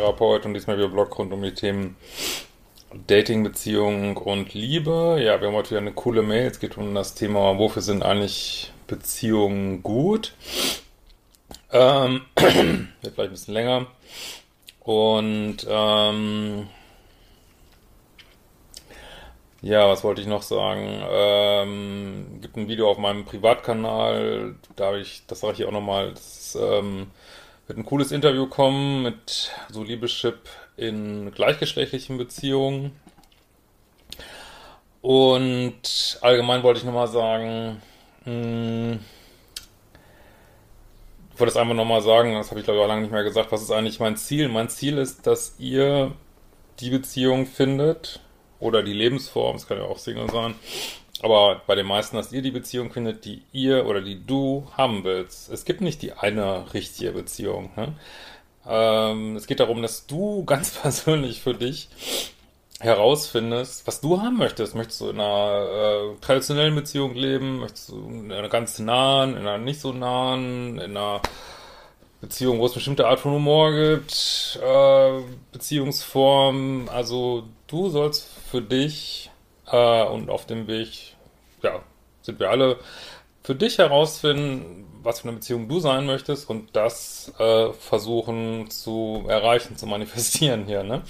Psychotherapeut und diesmal wieder Blog rund um die Themen Dating, Beziehung und Liebe. Ja, wir haben heute wieder eine coole Mail. Es geht um das Thema, wofür sind eigentlich Beziehungen gut? Ähm, wird vielleicht ein bisschen länger. Und ähm, ja, was wollte ich noch sagen? Ähm, gibt ein Video auf meinem Privatkanal, da habe ich, das sage ich auch nochmal, das ähm, wird ein cooles Interview kommen mit so Liebeschip in gleichgeschlechtlichen Beziehungen. Und allgemein wollte ich nochmal sagen, mh, ich wollte es einfach nochmal sagen, das habe ich glaube ich auch lange nicht mehr gesagt, was ist eigentlich mein Ziel? Mein Ziel ist, dass ihr die Beziehung findet, oder die Lebensform, es kann ja auch Single sein, aber bei den meisten, dass ihr die Beziehung findet, die ihr oder die du haben willst. Es gibt nicht die eine richtige Beziehung. Ne? Ähm, es geht darum, dass du ganz persönlich für dich herausfindest, was du haben möchtest. Möchtest du in einer äh, traditionellen Beziehung leben? Möchtest du in einer ganz nahen, in einer nicht so nahen, in einer Beziehung, wo es bestimmte Art von Humor gibt, äh, Beziehungsform. Also du sollst für dich äh, und auf dem Weg, ja, sind wir alle, für dich herausfinden, was für eine Beziehung du sein möchtest und das äh, versuchen zu erreichen, zu manifestieren hier, ne?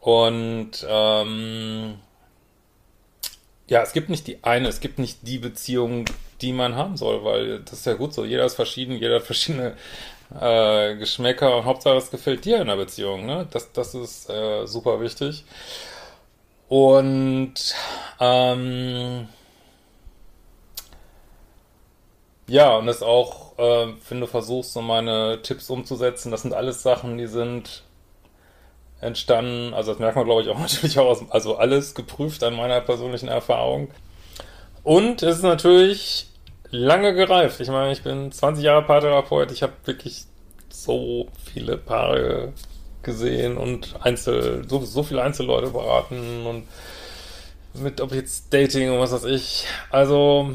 Und ähm, ja, es gibt nicht die eine, es gibt nicht die Beziehung, die man haben soll, weil das ist ja gut so. Jeder ist verschieden, jeder hat verschiedene äh, Geschmäcker und Hauptsache es gefällt dir in der Beziehung, ne? Das, das ist äh, super wichtig. Und ähm, ja, und das auch, äh, wenn du versuchst, so meine Tipps umzusetzen, das sind alles Sachen, die sind entstanden, also das merkt man, glaube ich, auch natürlich auch aus, also alles geprüft an meiner persönlichen Erfahrung. Und es ist natürlich lange gereift. Ich meine, ich bin 20 Jahre Paartherapeut, ich habe wirklich so viele Paare gesehen und Einzel, so, so viele Einzelleute beraten und mit, ob jetzt Dating und was weiß ich. Also,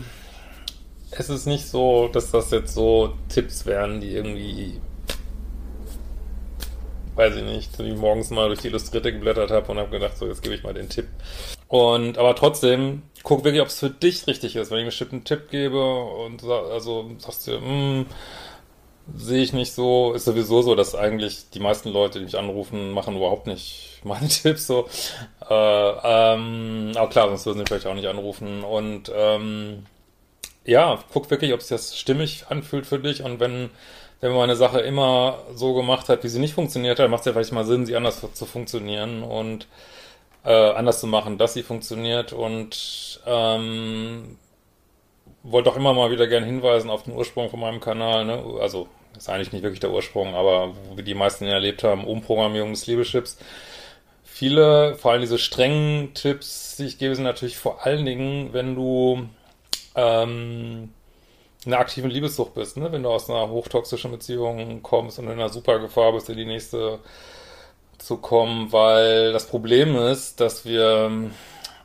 es ist nicht so, dass das jetzt so Tipps wären, die irgendwie, weiß ich nicht, die ich morgens mal durch die Illustrierte geblättert habe und habe gedacht, so, jetzt gebe ich mal den Tipp. Und, aber trotzdem, guck wirklich, ob es für dich richtig ist. Wenn ich einen bestimmten Tipp gebe und also sagst du, hm, sehe ich nicht so, ist sowieso so, dass eigentlich die meisten Leute, die mich anrufen, machen überhaupt nicht meine Tipps so. Äh, ähm, aber klar, sonst würden sie vielleicht auch nicht anrufen. Und ähm, ja, guck wirklich, ob sich das stimmig anfühlt für dich. Und wenn, wenn man eine Sache immer so gemacht hat, wie sie nicht funktioniert hat, macht es ja vielleicht mal Sinn, sie anders zu funktionieren und äh, anders zu machen, dass sie funktioniert. Und ähm, wollte auch immer mal wieder gerne hinweisen auf den Ursprung von meinem Kanal. Ne? Also ist eigentlich nicht wirklich der Ursprung, aber wie die meisten erlebt haben, Umprogrammierung des Liebeschips. Viele, vor allem diese strengen Tipps, die ich gebe, sind natürlich vor allen Dingen, wenn du ähm, in einer aktiven Liebessucht bist, ne? wenn du aus einer hochtoxischen Beziehung kommst und in einer super Gefahr bist, in die nächste zu kommen, weil das Problem ist, dass wir,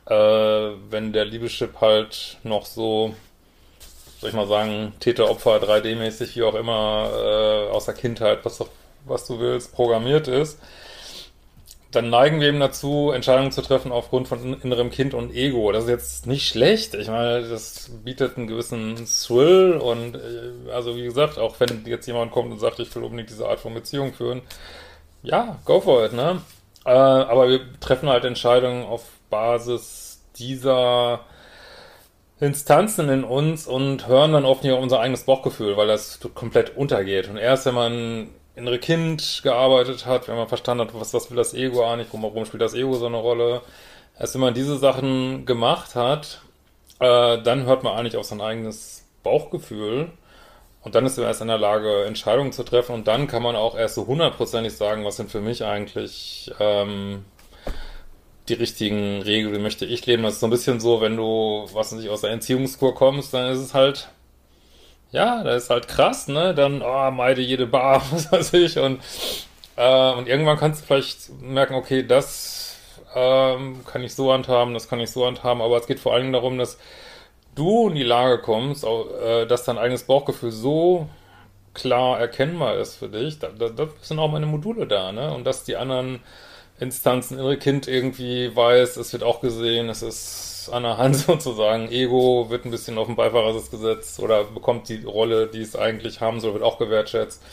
äh, wenn der Liebeschip halt noch so soll ich mal sagen, Täter-Opfer 3D-mäßig, wie auch immer, äh, aus der Kindheit, was, was du willst, programmiert ist, dann neigen wir eben dazu, Entscheidungen zu treffen aufgrund von innerem Kind und Ego. Das ist jetzt nicht schlecht. Ich meine, das bietet einen gewissen Thrill und äh, also wie gesagt, auch wenn jetzt jemand kommt und sagt, ich will unbedingt diese Art von Beziehung führen, ja, go for it, ne? Äh, aber wir treffen halt Entscheidungen auf Basis dieser Instanzen in uns und hören dann oft nicht auf unser eigenes Bauchgefühl, weil das komplett untergeht. Und erst wenn man innere Kind gearbeitet hat, wenn man verstanden hat, was, was will das Ego eigentlich, warum spielt das Ego so eine Rolle, erst wenn man diese Sachen gemacht hat, äh, dann hört man eigentlich auf sein eigenes Bauchgefühl. Und dann ist man erst in der Lage, Entscheidungen zu treffen. Und dann kann man auch erst so hundertprozentig sagen, was sind für mich eigentlich ähm, die richtigen Regeln, wie möchte ich leben. Das ist so ein bisschen so, wenn du, was nicht, aus der Entziehungskur kommst, dann ist es halt, ja, das ist halt krass, ne? Dann, oh, meide jede Bar, was weiß ich. Und, äh, und irgendwann kannst du vielleicht merken, okay, das ähm, kann ich so handhaben, das kann ich so handhaben, aber es geht vor allem darum, dass du in die Lage kommst, äh, dass dein eigenes Bauchgefühl so klar erkennbar ist für dich, da, da, da sind auch meine Module da, ne? Und dass die anderen Instanzen, innere Kind irgendwie weiß, es wird auch gesehen, es ist an der Hand sozusagen, Ego wird ein bisschen auf den Beifahrersitz gesetzt oder bekommt die Rolle, die es eigentlich haben soll, wird auch gewertschätzt.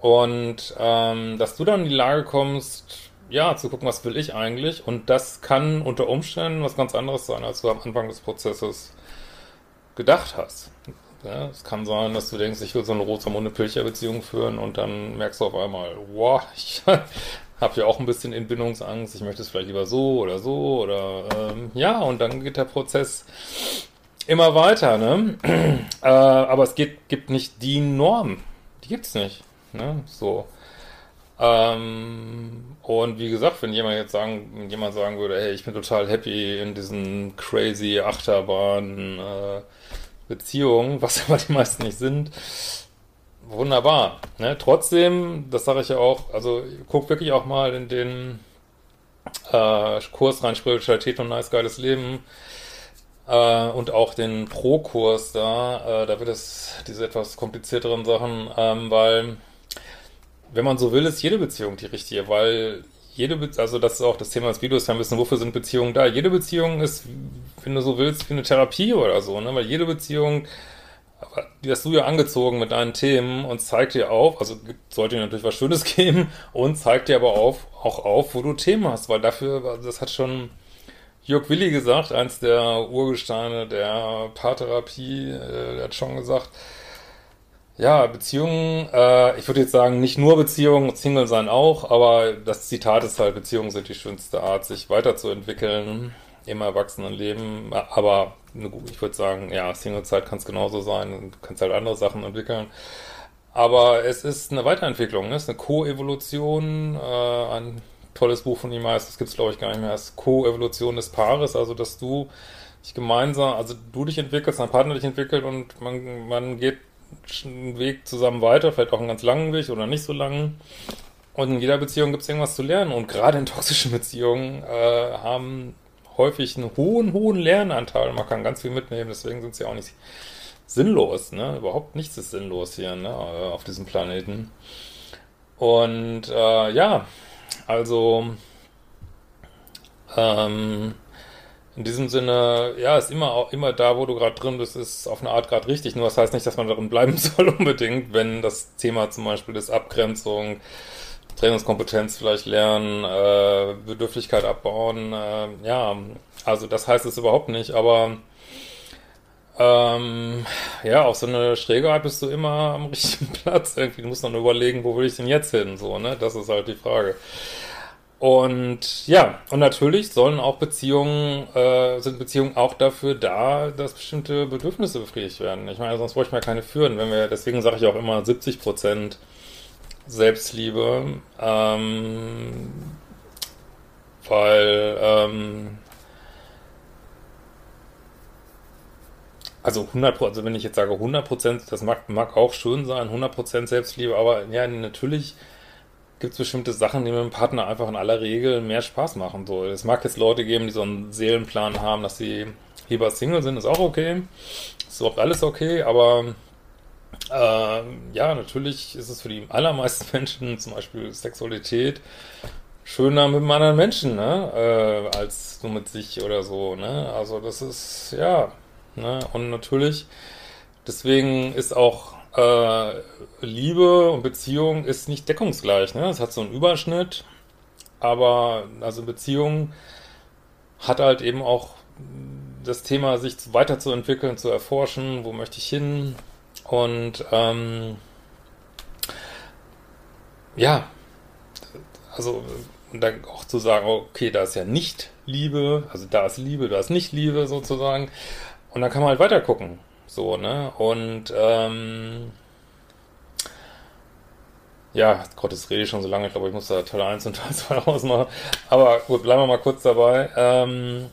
Und ähm, dass du dann in die Lage kommst, ja, zu gucken, was will ich eigentlich? Und das kann unter Umständen was ganz anderes sein, als du am Anfang des Prozesses gedacht hast. Ja, es kann sein, dass du denkst, ich will so eine Rosamunde-Pilcher-Beziehung führen und dann merkst du auf einmal, wow, ich habe ja auch ein bisschen Entbindungsangst, ich möchte es vielleicht lieber so oder so oder ähm, ja, und dann geht der Prozess immer weiter, ne? äh, aber es geht, gibt nicht die Norm, die gibt's nicht, ne? So. Ähm, und wie gesagt, wenn jemand jetzt sagen, wenn jemand sagen würde, hey, ich bin total happy in diesen crazy Achterbahn äh, Beziehungen, was aber die meisten nicht sind, wunderbar. Ne? Trotzdem, das sage ich ja auch, also guck wirklich auch mal in den äh, Kurs rein Spiritualität und nice geiles Leben äh, und auch den Pro-Kurs da, äh, da wird es diese etwas komplizierteren Sachen, ähm, weil wenn man so will, ist jede Beziehung die richtige, weil jede Be also das ist auch das Thema des Videos ein bisschen, wofür sind Beziehungen da? Jede Beziehung ist, wenn du so willst, wie eine Therapie oder so, ne? Weil jede Beziehung, die hast du ja angezogen mit deinen Themen und zeigt dir auf, also sollte dir natürlich was Schönes geben und zeigt dir aber auf, auch auf, wo du Themen hast, weil dafür, das hat schon Jörg Willi gesagt, eins der Urgesteine der Paartherapie, äh, der hat schon gesagt, ja, Beziehungen, äh, ich würde jetzt sagen, nicht nur Beziehungen, Single sein auch, aber das Zitat ist halt, Beziehungen sind die schönste Art, sich weiterzuentwickeln im Erwachsenenleben. Aber ich würde sagen, ja, Singlezeit kann es genauso sein, du kannst halt andere Sachen entwickeln. Aber es ist eine Weiterentwicklung, ne? es ist eine Co-Evolution, äh, ein tolles Buch von ihm heißt, das gibt es glaube ich gar nicht mehr, es ist Co-Evolution des Paares, also dass du dich gemeinsam, also du dich entwickelst, dein Partner dich entwickelt und man, man geht einen Weg zusammen weiter, vielleicht auch einen ganz langen Weg oder nicht so langen. Und in jeder Beziehung gibt es irgendwas zu lernen. Und gerade in toxischen Beziehungen äh, haben häufig einen hohen, hohen Lernanteil. Man kann ganz viel mitnehmen, deswegen sind sie auch nicht sinnlos. Ne? Überhaupt nichts ist sinnlos hier ne? auf diesem Planeten. Und äh, ja, also ähm, in diesem Sinne, ja, ist immer immer da, wo du gerade drin bist, ist auf eine Art gerade richtig. Nur das heißt nicht, dass man darin bleiben soll unbedingt, wenn das Thema zum Beispiel ist Abgrenzung, Trainingskompetenz vielleicht lernen, äh, Bedürftigkeit abbauen. Äh, ja, also das heißt es überhaupt nicht, aber ähm, ja, auf so eine schräge Art bist du immer am richtigen Platz. Irgendwie, du musst dann überlegen, wo will ich denn jetzt hin? So, ne? Das ist halt die Frage. Und ja, und natürlich sollen auch Beziehungen, äh, sind Beziehungen auch dafür da, dass bestimmte Bedürfnisse befriedigt werden. Ich meine, sonst bräuchte man keine führen, wenn wir, deswegen sage ich auch immer 70 Prozent Selbstliebe, ähm, weil, ähm, also 100 also wenn ich jetzt sage 100 Prozent, das mag, mag auch schön sein, 100 Prozent Selbstliebe, aber ja, natürlich gibt es bestimmte Sachen, die mit dem Partner einfach in aller Regel mehr Spaß machen. So, es mag jetzt Leute geben, die so einen Seelenplan haben, dass sie lieber Single sind, ist auch okay. Ist auch alles okay, aber äh, ja, natürlich ist es für die allermeisten Menschen, zum Beispiel Sexualität, schöner mit einem anderen Menschen, ne, äh, als nur mit sich oder so, ne. Also das ist, ja, ne, und natürlich, deswegen ist auch äh, Liebe und Beziehung ist nicht deckungsgleich. Ne? Es hat so einen Überschnitt aber also Beziehung hat halt eben auch das Thema, sich weiterzuentwickeln, zu erforschen, wo möchte ich hin und ähm, ja, also und dann auch zu sagen, okay, da ist ja nicht Liebe, also da ist Liebe, da ist nicht Liebe sozusagen und dann kann man halt weiter gucken, so, ne, und ähm, ja, Gott, das rede ich schon so lange, ich glaube, ich muss da Teil 1 und Teil 2 ausmachen. Aber gut, bleiben wir mal kurz dabei. Ähm,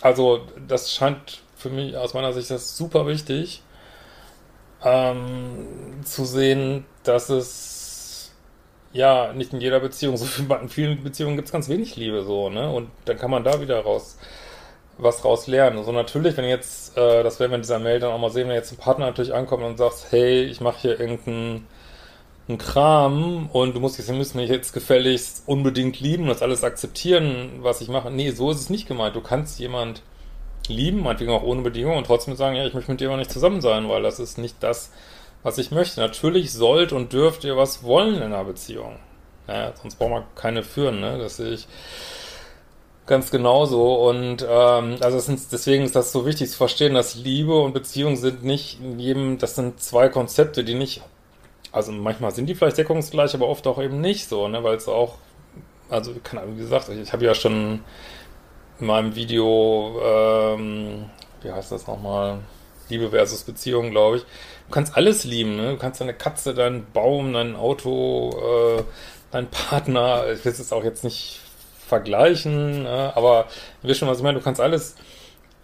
also, das scheint für mich aus meiner Sicht das super wichtig, ähm, zu sehen, dass es ja nicht in jeder Beziehung, so viel, in vielen Beziehungen gibt es ganz wenig Liebe so, ne? Und dann kann man da wieder raus was raus lernen. Also natürlich, wenn jetzt, äh, das werden wir in dieser Mail dann auch mal sehen, wenn jetzt ein Partner natürlich ankommt und sagt, hey, ich mache hier irgendeinen ein Kram und du musst jetzt, müssen mich jetzt gefälligst unbedingt lieben, das alles akzeptieren, was ich mache. Nee, so ist es nicht gemeint. Du kannst jemand lieben, meinetwegen auch ohne Bedingung und trotzdem sagen, ja, ich möchte mit dir aber nicht zusammen sein, weil das ist nicht das, was ich möchte. Natürlich sollt und dürft ihr was wollen in einer Beziehung. Ja, sonst braucht man keine führen, ne? Das sehe ich ganz genauso. Und ähm, also ist, deswegen ist das so wichtig zu verstehen, dass Liebe und Beziehung sind nicht in jedem, das sind zwei Konzepte, die nicht also manchmal sind die vielleicht deckungsgleich, aber oft auch eben nicht so, ne, weil es auch, also wie gesagt, ich, ich habe ja schon in meinem Video, ähm, wie heißt das nochmal, Liebe versus Beziehung, glaube ich. Du kannst alles lieben, ne? Du kannst deine Katze, deinen Baum, dein Auto, äh, deinen Partner, ich will es auch jetzt nicht vergleichen, ne? aber ihr wisst schon, was ich meine, du kannst alles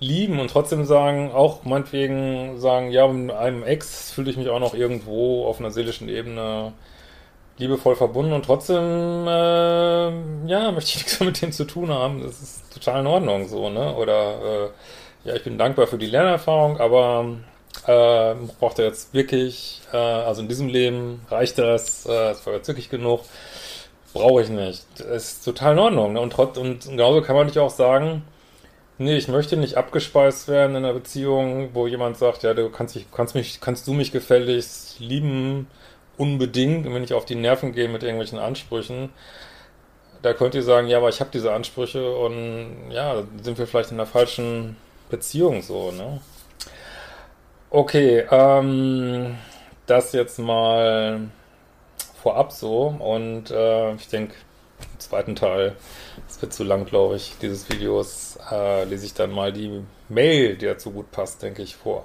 lieben und trotzdem sagen, auch meinetwegen sagen, ja, mit einem Ex fühle ich mich auch noch irgendwo auf einer seelischen Ebene liebevoll verbunden und trotzdem, äh, ja, möchte ich nichts mit dem zu tun haben. Das ist total in Ordnung so, ne? Oder, äh, ja, ich bin dankbar für die Lernerfahrung, aber äh, braucht er jetzt wirklich, äh, also in diesem Leben reicht das, äh, war jetzt wirklich genug, brauche ich nicht. Das ist total in Ordnung. Ne? Und, trotz, und genauso kann man nicht auch sagen, Nee, ich möchte nicht abgespeist werden in einer Beziehung, wo jemand sagt, ja, du kannst, dich, kannst mich, kannst du mich gefälligst lieben, unbedingt, wenn ich auf die Nerven gehe mit irgendwelchen Ansprüchen. Da könnt ihr sagen, ja, aber ich habe diese Ansprüche und ja, sind wir vielleicht in der falschen Beziehung so, ne? Okay, ähm, das jetzt mal vorab so und äh, ich denke, im zweiten Teil, es wird zu lang, glaube ich, dieses Videos, äh, lese ich dann mal die Mail, die dazu gut passt, denke ich, vor.